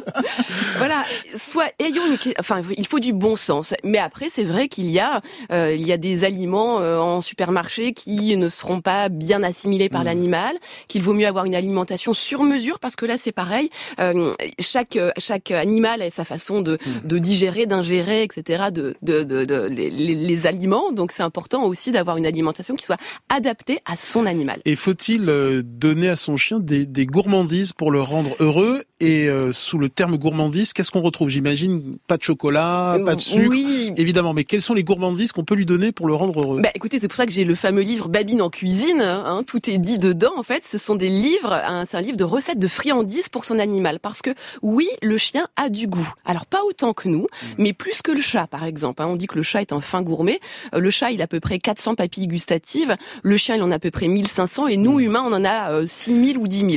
(laughs) voilà, soit ayons une, enfin, il faut du bon sens. Mais après, c'est vrai qu'il y a, euh, il y a des aliments euh, en supermarché qui ne seront pas bien assimilés par Mmh. l'animal, qu'il vaut mieux avoir une alimentation sur mesure parce que là, c'est pareil. Euh, chaque chaque animal a sa façon de, Mmh. de digérer, d'ingérer, etc. de, de, de, de- les, les- les aliments. Donc, c'est important aussi d'avoir une alimentation qui soit adaptée à son animal. Et faut-il euh, donner à son chien des, des gourmandises pour le rendre heureux Et euh, sous le terme gourmandise, qu'est-ce qu'on retrouve? J'imagine pas de chocolat, pas de sucre, Oui. évidemment. Mais quelles sont les gourmandises qu'on peut lui donner pour le rendre heureux? Bah écoutez, c'est pour ça que j'ai le fameux livre Babine en cuisine. hein, tout est dit dedans. En fait, ce sont des livres. hein, c'est un livre de recettes de friandises pour son animal. Parce que oui, le chien a du goût. Alors pas autant que nous, mais plus que le chat, par exemple. hein. on dit que le chat est un fin gourmet. Euh, Le chat, il a à peu près 400 papilles gustatives. Le chien, il en a à peu près 1500. Et nous, humains, on en a euh, 6000 ou 10 000.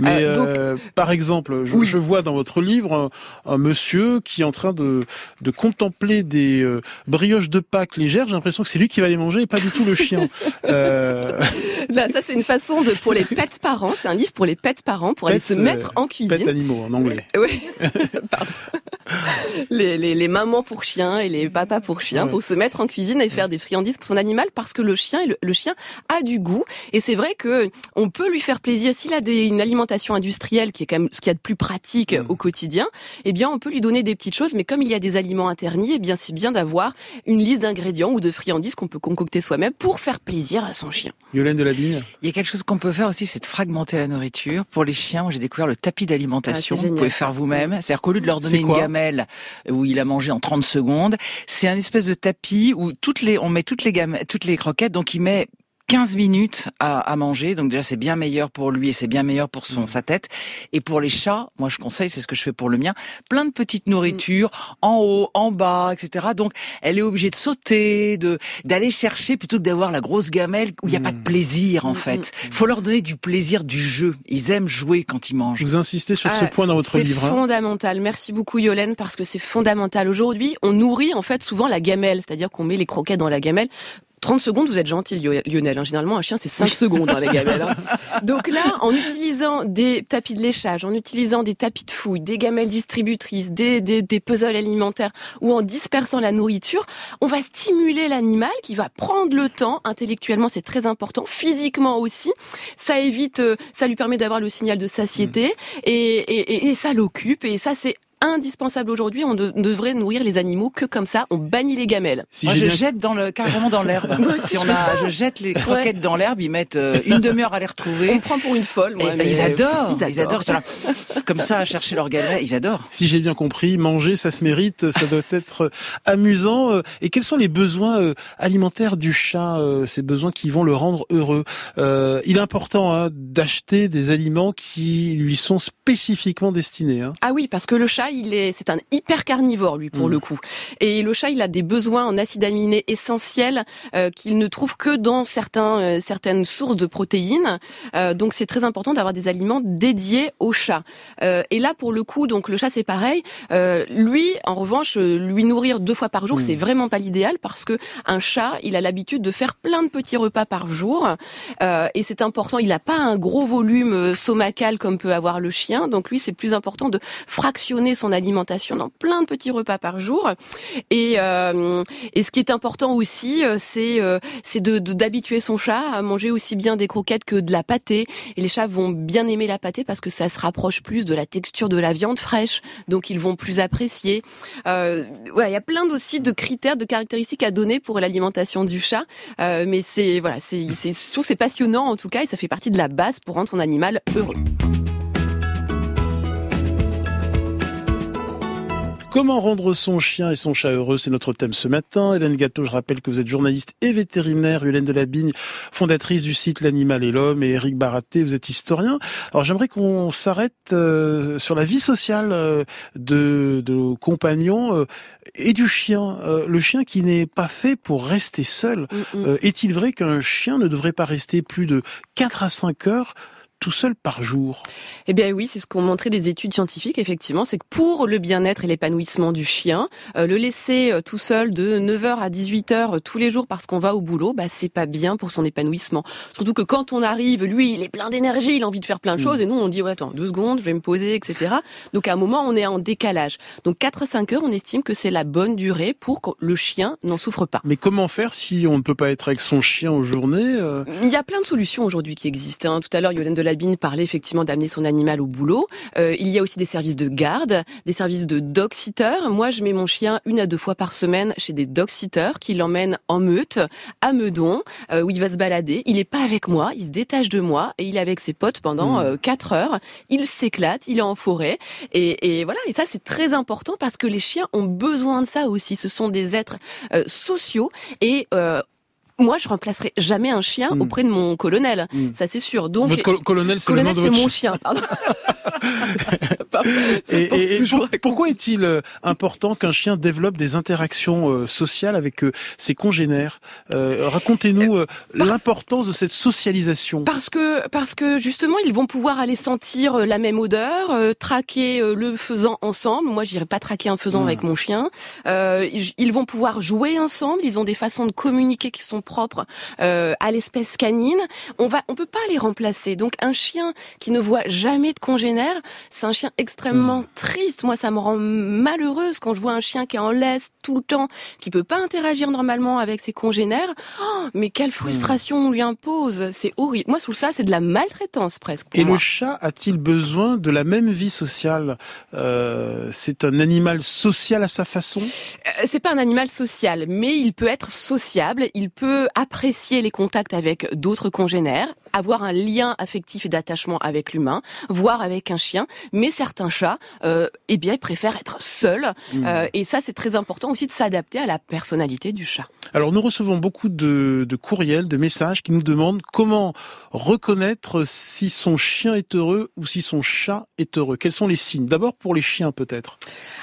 Mais Euh, donc, euh, par exemple, je, je vois dans votre livre un, un monsieur qui est en train de, de contempler des euh, brioches de Pâques légères. J'ai l'impression que c'est lui qui va les manger et pas du tout le chien. (laughs) Euh, Là, ça c'est une façon de pour les pets parents. C'est un livre pour les pets parents pour aller se mettre en cuisine. Pets animaux en anglais. Oui, (laughs) pardon. Les, les, les mamans pour chiens et les papas pour chiens Ouais. pour se mettre en cuisine et faire des friandises pour son animal parce que le chien, le, le chien a du goût et c'est vrai que on peut lui faire plaisir s'il a des, une alimentation industrielle qui est quand même ce qu'il y a de plus pratique Mm. au quotidien. Eh bien, on peut lui donner des petites choses, mais comme il y a des aliments internis, eh bien c'est bien d'avoir une liste d'ingrédients ou de friandises qu'on peut concocter soi-même pour faire plaisir à son chien. Yolène de la. Il y a quelque chose qu'on peut faire aussi, c'est de fragmenter la nourriture. Pour les chiens, moi, j'ai découvert le tapis d'alimentation. Ah, vous pouvez faire vous-même. C'est-à-dire qu'au lieu de leur donner une gamelle où il a mangé en 30 secondes, c'est un espèce de tapis où toutes les, on met toutes les gamelles, toutes les croquettes, donc il met 15 minutes à, à manger, donc déjà c'est bien meilleur pour lui et c'est bien meilleur pour son sa tête. Et pour les chats, moi je conseille, c'est ce que je fais pour le mien, plein de petites nourritures en haut, en bas, etc. Donc elle est obligée de sauter, de d'aller chercher plutôt que d'avoir la grosse gamelle où il n'y a pas de plaisir en fait. Il faut leur donner du plaisir du jeu. Ils aiment jouer quand ils mangent. Vous insistez sur ce Ah, point dans votre c'est livre. hein. fondamental. Merci beaucoup Yolène parce que c'est fondamental. Aujourd'hui, on nourrit en fait souvent la gamelle, c'est-à-dire qu'on met les croquettes dans la gamelle. 30 secondes, vous êtes gentil, Lio- Lionel. hein. Généralement, un chien, c'est 5 secondes, dans les gamelles. hein. (laughs) Donc là, en utilisant des tapis de léchage, en utilisant des tapis de fouille, des gamelles distributrices, des, des, des puzzles alimentaires, ou en dispersant la nourriture, on va stimuler l'animal qui va prendre le temps. Intellectuellement, c'est très important. Physiquement aussi, ça évite, euh, ça lui permet d'avoir le signal de satiété, et, et, et, et ça l'occupe. Et ça, c'est indispensable aujourd'hui. On ne devrait nourrir les animaux que comme ça. On bannit les gamelles. Si Moi, je bien- jette dans le carrément dans l'herbe. (laughs) Si on je a, jette les croquettes dans l'herbe, ils mettent euh, une demi-heure à les On retrouver. me prend pour une folle, moi. Et mais- ils adorent, Ils ils adorent. Comme ça, à chercher leur gamelle, ils adorent. Si j'ai bien compris, manger, ça se mérite, ça doit (laughs) être amusant. Euh, Et quels sont les besoins euh, alimentaires du chat, euh, ces besoins qui vont le rendre heureux? Euh, Il est important hein, d'acheter des aliments qui lui sont spécifiquement destinés. Hein. Ah oui, parce que le chat, il est, c'est un hyper carnivore lui pour Mm. le coup. Et le chat, il a des besoins en acides aminés essentiels euh, qu'il ne trouve que dans certains, euh, certaines sources de protéines. Euh, donc c'est très important d'avoir des aliments dédiés au chat. Euh, et là, pour le coup, donc le chat, c'est pareil. Euh, lui, en revanche, euh, lui nourrir deux fois par jour, Mm. c'est vraiment pas l'idéal parce que un chat, il a l'habitude de faire plein de petits repas par jour. Et c'est important. Il n'a pas un gros volume stomacal comme peut avoir le chien. Donc lui, c'est plus important de fractionner son alimentation dans plein de petits repas par jour. Et, euh, ce qui est important aussi, euh, c'est euh, de d'habituer son chat à manger aussi bien des croquettes que de la pâtée. Et les chats vont bien aimer la pâtée parce que ça se rapproche plus de la texture de la viande fraîche. Donc ils vont plus apprécier. Voilà, il y a plein aussi de critères, de caractéristiques à donner pour l'alimentation du chat. Mais c'est voilà, c'est c'est passionnant en tout cas et ça fait partie de la base pour rendre son animal heureux. Comment rendre son chien et son chat heureux C'est notre thème ce matin. Hélène Gâteau, je rappelle que vous êtes journaliste et vétérinaire. Hélène Delabigne, fondatrice du site L'Animal et l'Homme. Et Eric Baraté, vous êtes historien. Alors j'aimerais qu'on s'arrête euh, sur la vie sociale euh, de, de nos compagnons euh, et du chien. Euh, le chien qui n'est pas fait pour rester seul. Mm, Euh, Est-il vrai qu'un chien ne devrait pas rester plus de 4 à 5 heures tout seul par jour Eh bien oui, c'est ce qu'ont montré des études scientifiques, effectivement, c'est que pour le bien-être et l'épanouissement du chien, euh, le laisser euh, tout seul de 9h à 18h tous les jours parce qu'on va au boulot, bah c'est pas bien pour son épanouissement. Surtout que quand on arrive, lui, il est plein d'énergie, il a envie de faire plein de choses, et nous on dit ouais attends deux secondes, je vais me poser, etc. Donc à un moment on est en décalage. Donc 4 à 5 heures, on estime que c'est la bonne durée pour que le chien n'en souffre pas. Mais comment faire si on ne peut pas être avec son chien aux journées euh? Il y a plein de solutions aujourd'hui qui existent. Hein. Tout à l'heure, Yolande de Labine parlait effectivement d'amener son animal au boulot. Euh, il y a aussi des services de garde, des services de dog sitter. Moi, je mets mon chien une à deux fois par semaine chez des dog sitters qui l'emmènent en meute à Meudon euh, où il va se balader. Il est pas avec moi, il se détache de moi et il est avec ses potes pendant Hmm. euh, quatre heures. Il s'éclate, il est en forêt et, et voilà. Et ça, c'est très important parce que les chiens ont besoin de ça aussi. Ce sont des êtres euh, sociaux et euh, moi, je remplacerai jamais un chien Mm. auprès de mon colonel. Ça, c'est sûr. Donc, Votre col- colonel, c'est colonel, mon chien. chien. Pardon. (laughs) Et, et- et toujours pour- pourquoi est-il euh, important qu'un chien développe des interactions euh, sociales avec euh, ses congénères? Euh, Racontez-nous euh, l'importance de cette socialisation. Parce que parce que justement ils vont pouvoir aller sentir euh, la même odeur, euh, traquer euh, le faisan ensemble. Moi j'irai pas traquer un faisan Mmh. avec mon chien. Euh, ils vont pouvoir jouer ensemble. Ils ont des façons de communiquer qui sont propres euh, à l'espèce canine. On va on peut pas les remplacer. Donc un chien qui ne voit jamais de c'est un chien extrêmement triste. Moi ça me rend malheureuse quand je vois un chien qui est en laisse tout le temps, qui peut pas interagir normalement avec ses congénères. Oh, mais quelle frustration on lui impose. C'est horrible. Moi, sous ça, c'est de la maltraitance presque. Et moi. le chat a-t-il besoin de la même vie sociale Euh, C'est un animal social à sa façon? Euh, C'est pas un animal social, mais il peut être sociable. Il peut apprécier les contacts avec d'autres congénères, avoir un lien affectif et d'attachement avec l'humain, voire avec un chien. Mais certains chats, euh, eh bien, ils préfèrent être seuls. Mmh. Euh, et ça, c'est très important aussi de s'adapter à la personnalité du chat. Alors nous recevons beaucoup de, de courriels, de messages qui nous demandent comment reconnaître si son chien est heureux ou si son chat est heureux. Quels sont les signes? D'abord pour les chiens peut-être?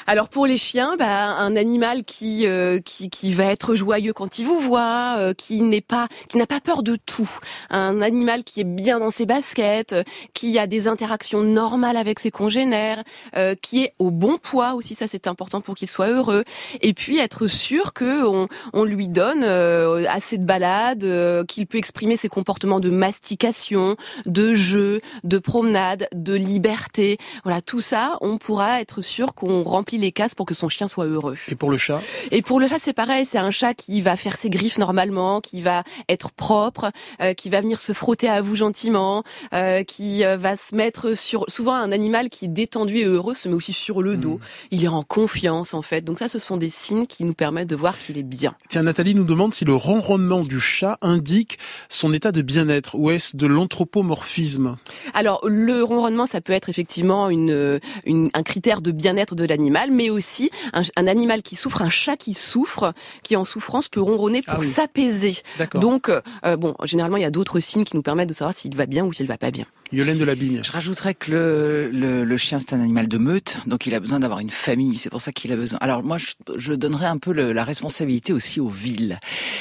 Alors pour les chiens, bah, un animal qui, euh, qui qui va être joyeux quand il vous voit, euh, qui n'est pas qui n'a pas peur de tout, un animal qui est bien dans ses baskets, euh, qui a des interactions normales avec ses congénères, euh, qui est au bon poids aussi, ça c'est important pour qu'il soit heureux, et puis être sûr que on, on lui donne euh, assez de balades, euh, qu'il peut exprimer ses comportements de mastication, de jeu, de promenade, de liberté. Voilà, tout ça, on pourra être sûr qu'on remplit les cases pour que son chien soit heureux. Et pour le chat? Et pour le chat, c'est pareil. C'est un chat qui va faire ses griffes normalement, qui va être propre, euh, qui va venir se frotter à vous gentiment, euh, qui euh, va se mettre sur. Souvent, un animal qui est détendu et heureux se met aussi sur le dos. Il est en confiance en fait. Donc ça, ce sont des signes qui nous permettent de voir qu'il est bien. Tiens, Nathalie nous demande si le ronronnement du chat indique son état de bien-être ou est-ce de l'anthropomorphisme? Alors le ronronnement, ça peut être effectivement une, une- un critère de bien-être de l'animal, mais aussi un, un animal qui souffre, un chat qui souffre, qui en souffrance peut ronronner pour Ah oui. s'apaiser. Donc euh, bon, généralement il y a d'autres signes qui nous permettent de savoir s'il va bien ou s'il va pas bien. Yolène de la Bigne. Je rajouterais que le, le, le chien, c'est un animal de meute, donc il a besoin d'avoir une famille. C'est pour ça qu'il a besoin. Alors moi, je, je donnerais un peu le- la responsabilité aussi aux villes,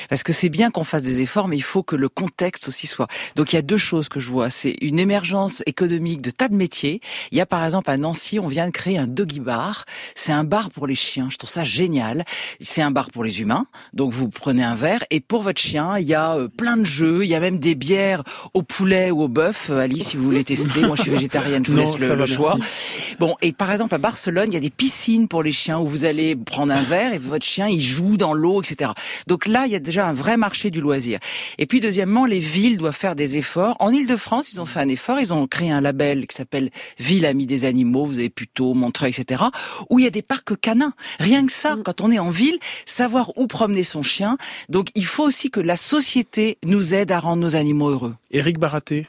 parce que c'est bien qu'on fasse des efforts, mais il faut que le contexte aussi soit. Donc il y a deux choses que je vois. C'est une émergence économique de tas de métiers. Il y a par exemple à Nancy, on vient de créer un doggy bar. C'est un bar pour les chiens. Je trouve ça génial. C'est un bar pour les humains. Donc vous prenez un verre et pour votre chien, il y a euh, plein de jeux. Il y a même des bières au poulet ou au bœuf. Euh, Alice, voulez tester. Moi, je suis végétarienne. Je vous Non, laisse le, choix. merci. Bon, et par exemple à Barcelone, il y a des piscines pour les chiens où vous allez prendre un verre et votre chien il joue dans l'eau, etc. Donc là, il y a déjà un vrai marché du loisir. Et puis deuxièmement, les villes doivent faire des efforts. En Île-de-France, ils ont fait un effort. Ils ont créé un label qui s'appelle Ville amie des animaux. Vous avez plutôt Montreuil, etc. Où il y a des parcs canins. Rien que ça, quand on est en ville, savoir où promener son chien. Donc il faut aussi que la société nous aide à rendre nos animaux heureux. Éric Baraté.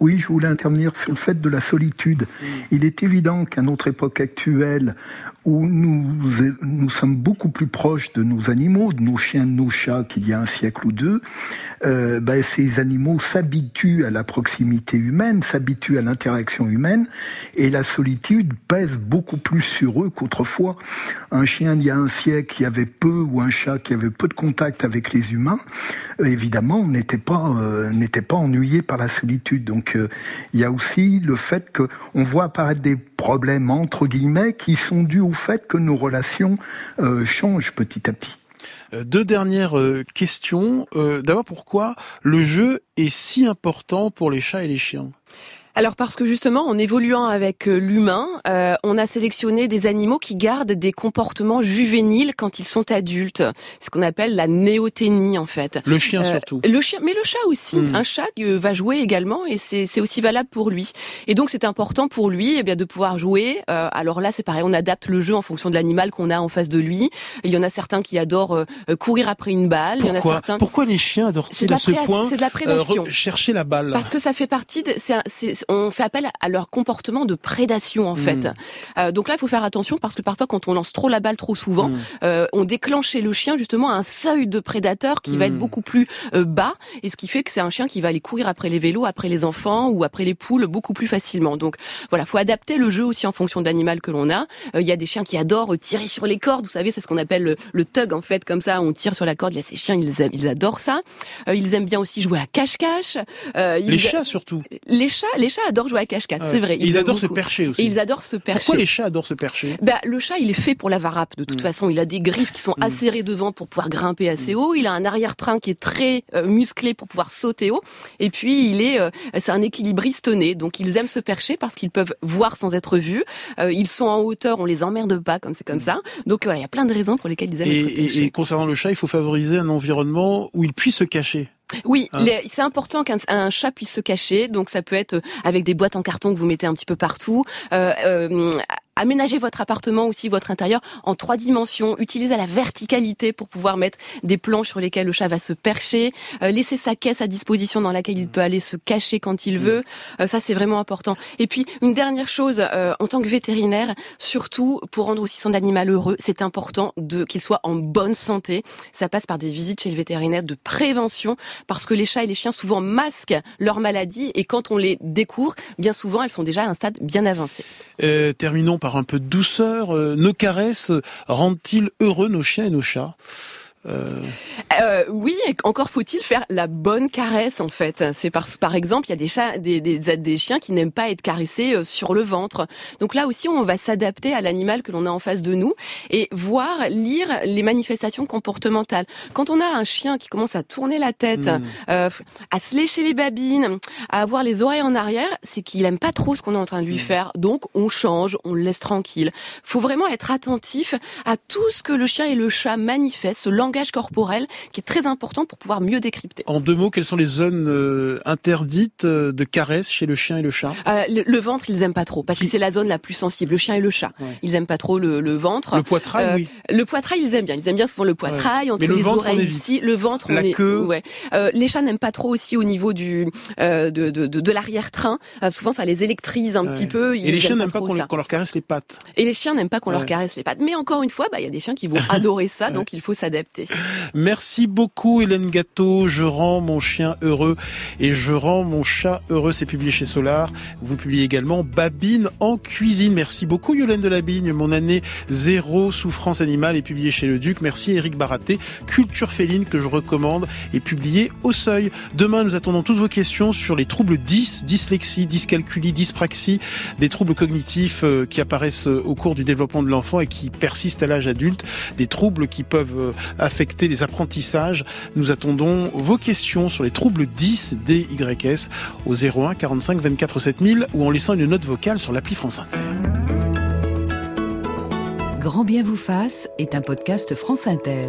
Oui, je voulais intervenir sur le fait de la solitude. Il est évident qu'à notre époque actuelle, où nous, nous sommes beaucoup plus proches de nos animaux, de nos chiens, de nos chats qu'il y a un siècle ou deux, euh, ben, ces animaux s'habituent à la proximité humaine, s'habituent à l'interaction humaine, et la solitude pèse beaucoup plus sur eux qu'autrefois. Un chien il y a un siècle qui avait peu, ou un chat qui avait peu de contact avec les humains, euh, évidemment, n'était pas euh, n'était pas ennuyé par la solitude. Donc euh, il y a aussi le fait que on voit apparaître des problèmes entre guillemets qui sont dus au fait que nos relations euh, changent petit à petit. Euh, deux dernières questions. D'abord, pourquoi le jeu est si important pour les chats et les chiens? Alors parce que justement, en évoluant avec euh, l'humain, euh, on a sélectionné des animaux qui gardent des comportements juvéniles quand ils sont adultes. Ce qu'on appelle la néoténie en fait. Le chien euh, surtout. Le chien, mais le chat aussi. Hmm. Un chat va jouer également et c'est aussi valable pour lui. Et donc c'est important pour lui eh bien de pouvoir jouer. alors là c'est pareil, on adapte le jeu en fonction de l'animal qu'on a en face de lui. Il y en a certains qui adorent courir après une balle. Pourquoi Il y en a certains. Pourquoi les chiens adorent-ils à ce point C'est de la prédation. chercher la balle? Parce que ça fait partie. De, on fait appel à leur comportement de prédation en fait. Hmm. Euh, donc là, il faut faire attention parce que parfois, quand on lance trop la balle trop souvent, hmm. euh, on déclenche chez le chien justement un seuil de prédateur qui va être hmm. beaucoup plus euh, bas, et ce qui fait que c'est un chien qui va aller courir après les vélos, après les enfants ou après les poules beaucoup plus facilement. Donc voilà, faut adapter le jeu aussi en fonction de l'animal que l'on a. Il y a des chiens qui adorent tirer sur les cordes, vous savez, c'est ce qu'on appelle le, tug en fait, comme ça, on tire sur la corde. Il y a ces chiens, ils, ils adorent ça. ils aiment bien aussi jouer à cache-cache. les chats surtout. Les chats, les chats adorent jouer à cache-cache, c'est vrai. Ils, adorent se percher aussi. ils adorent se percher. Pourquoi les chats adorent se percher? Bah, Le chat, il est fait pour la varappe, de toute mm. façon. Il a des griffes qui sont mm. acérées devant pour pouvoir grimper assez mm. haut. Il a un arrière-train qui est très euh, musclé pour pouvoir sauter haut. Et puis, il est, euh, c'est un équilibriste né. Donc, ils aiment se percher parce qu'ils peuvent voir sans être vus. Euh, ils sont en hauteur, on les emmerde pas, comme c'est comme ça. Donc, voilà, il y a plein de raisons pour lesquelles ils aiment et, être Et concernant le chat, il faut favoriser un environnement où il puisse se cacher. Oui, hein c'est important qu'un chat puisse se cacher. Donc ça peut être avec des boîtes en carton que vous mettez un petit peu partout. Euh, euh, aménagez votre appartement aussi, votre intérieur en trois dimensions. Utilisez la verticalité pour pouvoir mettre des planches sur lesquelles le chat va se percher. Euh, laissez sa caisse à disposition dans laquelle il peut aller se cacher quand il veut. Euh, ça, c'est vraiment important. Et puis, une dernière chose, euh, en tant que vétérinaire, surtout pour rendre aussi son animal heureux, c'est important de qu'il soit en bonne santé. Ça passe par des visites chez le vétérinaire de prévention parce que les chats et les chiens souvent masquent leur maladie et quand on les découvre, bien souvent, elles sont déjà à un stade bien avancé. terminons par un peu de douceur. Euh, nos caresses rendent-ils heureux nos chiens et nos chats? Euh... Euh, oui, encore faut-il faire la bonne caresse en fait. C'est parce par exemple, il y a des chats, des, des, des chiens qui n'aiment pas être caressés euh, sur le ventre. Donc là aussi, on va s'adapter à l'animal que l'on a en face de nous et voir, lire les manifestations comportementales. Quand on a un chien qui commence à tourner la tête, hmm. euh, à se lécher les babines, à avoir les oreilles en arrière, c'est qu'il aime pas trop ce qu'on est en train de lui hmm. faire. Donc on change, on le laisse tranquille. Faut vraiment être attentif à tout ce que le chien et le chat manifestent, ce langage corporel qui est très important pour pouvoir mieux décrypter. En deux mots, quelles sont les zones euh, interdites euh, de caresse chez le chien et le chat? Euh, le, ventre, ils aiment pas trop parce que c'est la zone la plus sensible. Le chien et le chat, ils aiment pas trop le, ventre. Le poitrail, oui. Le poitrail, ils aiment bien. Ils aiment bien souvent le poitrail entre les oreilles ici. Le ventre, la on queue. ouais. les chats n'aiment pas trop aussi au niveau du de, de, de, l'arrière-train. souvent, ça les électrise un petit peu. et les chiens n'aiment pas, qu'on leur caresse les pattes. Et les chiens n'aiment pas qu'on leur caresse les pattes. Mais encore une fois, bah, il y a des chiens qui vont (laughs) adorer ça, donc il faut s'adapter. Merci beaucoup Hélène Gâteau. Je rends mon chien heureux et je rends mon chat heureux. C'est publié chez Solar. Vous publiez également Babine en cuisine. Merci beaucoup Yolène Delabigne. Mon année zéro souffrance animale est publié chez Le Duc. Merci Eric Baraté. Culture féline que je recommande est publié au seuil. Demain, nous attendons toutes vos questions sur les troubles 10, dyslexie, dyscalculie, dyspraxie, des troubles cognitifs euh, qui apparaissent euh, au cours du développement de l'enfant et qui persistent à l'âge adulte, des troubles qui peuvent euh, affecter les apprentissage. Nous attendons vos questions sur les troubles 10 DYS au 01 45 24 7000 ou en laissant une note vocale sur l'appli France Inter. Grand bien vous fasse est un podcast France Inter.